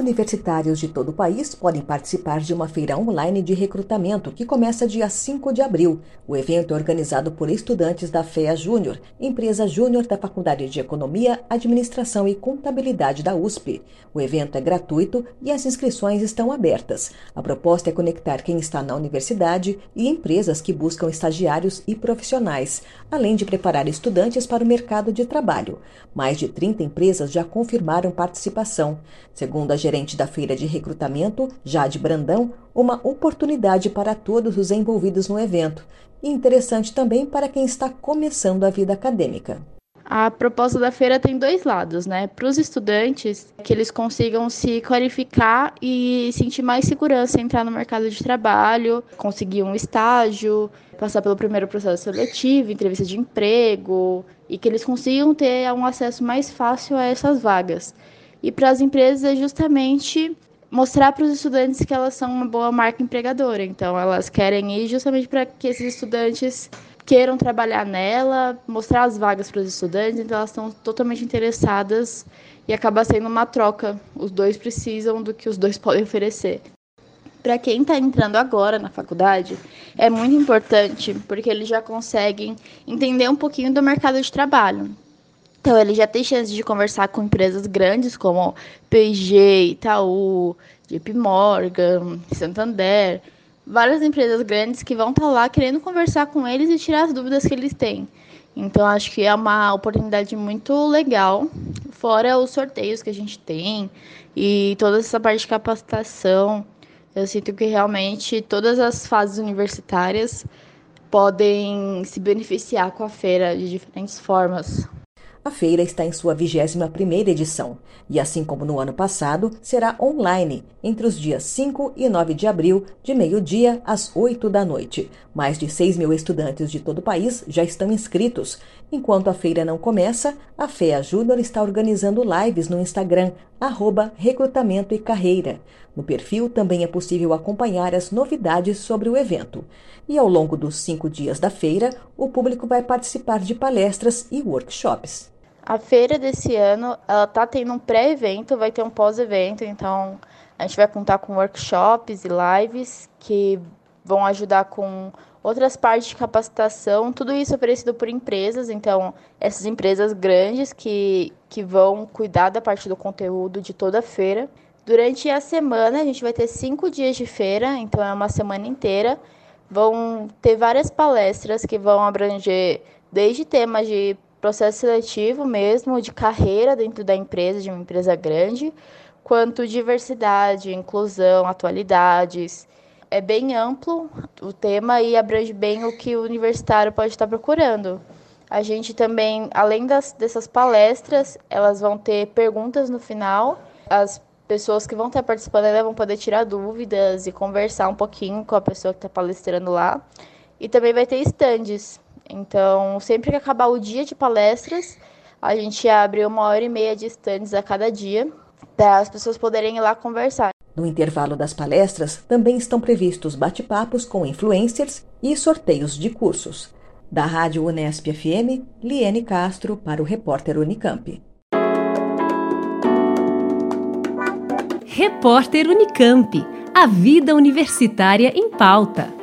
Universitários de todo o país podem participar de uma feira online de recrutamento que começa dia 5 de abril. O evento é organizado por estudantes da FEA Júnior, empresa júnior da Faculdade de Economia, Administração e Contabilidade da USP. O evento é gratuito e as inscrições estão abertas. A proposta é conectar quem está na universidade e empresas que buscam estagiários e profissionais, além de preparar estudantes para o mercado de trabalho. Mais de 30 empresas já confirmaram participação. Segundo a gerente da feira de recrutamento, Jade Brandão, uma oportunidade para todos os envolvidos no evento e interessante também para quem está começando a vida acadêmica. A proposta da feira tem dois lados, né? Para os estudantes, que eles consigam se qualificar e sentir mais segurança entrar no mercado de trabalho, conseguir um estágio, passar pelo primeiro processo seletivo, entrevista de emprego, e que eles consigam ter um acesso mais fácil a essas vagas. E para as empresas é justamente mostrar para os estudantes que elas são uma boa marca empregadora. Então, elas querem ir justamente para que esses estudantes queiram trabalhar nela, mostrar as vagas para os estudantes, então elas estão totalmente interessadas e acaba sendo uma troca. Os dois precisam do que os dois podem oferecer. Para quem está entrando agora na faculdade, é muito importante porque eles já conseguem entender um pouquinho do mercado de trabalho. Então, ele já tem chance de conversar com empresas grandes como P&G, Itaú, JP Morgan, Santander, várias empresas grandes que vão estar tá lá querendo conversar com eles e tirar as dúvidas que eles têm. Então, acho que é uma oportunidade muito legal, fora os sorteios que a gente tem e toda essa parte de capacitação. Eu sinto que realmente todas as fases universitárias podem se beneficiar com a feira de diferentes formas. A feira está em sua 21ª edição e, assim como no ano passado, será online entre os dias 5 e 9 de abril, de meio-dia às 8 da noite. Mais de 6 mil estudantes de todo o país já estão inscritos. Enquanto a feira não começa, a FEA Júnior está organizando lives no Instagram, arroba Recrutamento e Carreira. No perfil também é possível acompanhar as novidades sobre o evento. E ao longo dos cinco dias da feira, o público vai participar de palestras e workshops. A feira desse ano, ela tá tendo um pré-evento, vai ter um pós-evento, então a gente vai contar com workshops e lives que vão ajudar com outras partes de capacitação, tudo isso oferecido por empresas, então essas empresas grandes que, que vão cuidar da parte do conteúdo de toda a feira. Durante a semana, a gente vai ter cinco dias de feira, então é uma semana inteira. Vão ter várias palestras que vão abranger desde temas de processo seletivo mesmo, de carreira dentro da empresa, de uma empresa grande, quanto diversidade, inclusão, atualidades. É bem amplo o tema e abrange bem o que o universitário pode estar procurando. A gente também, além das, dessas palestras, elas vão ter perguntas no final. As pessoas que vão estar participando ainda vão poder tirar dúvidas e conversar um pouquinho com a pessoa que está palestrando lá. E também vai ter estandes. Então, sempre que acabar o dia de palestras, a gente abre uma hora e meia de estandes a cada dia para as pessoas poderem ir lá conversar. No intervalo das palestras, também estão previstos bate-papos com influencers e sorteios de cursos. Da Rádio Unesp FM, Liene Castro para o repórter Unicamp. Repórter Unicamp. A vida universitária em pauta.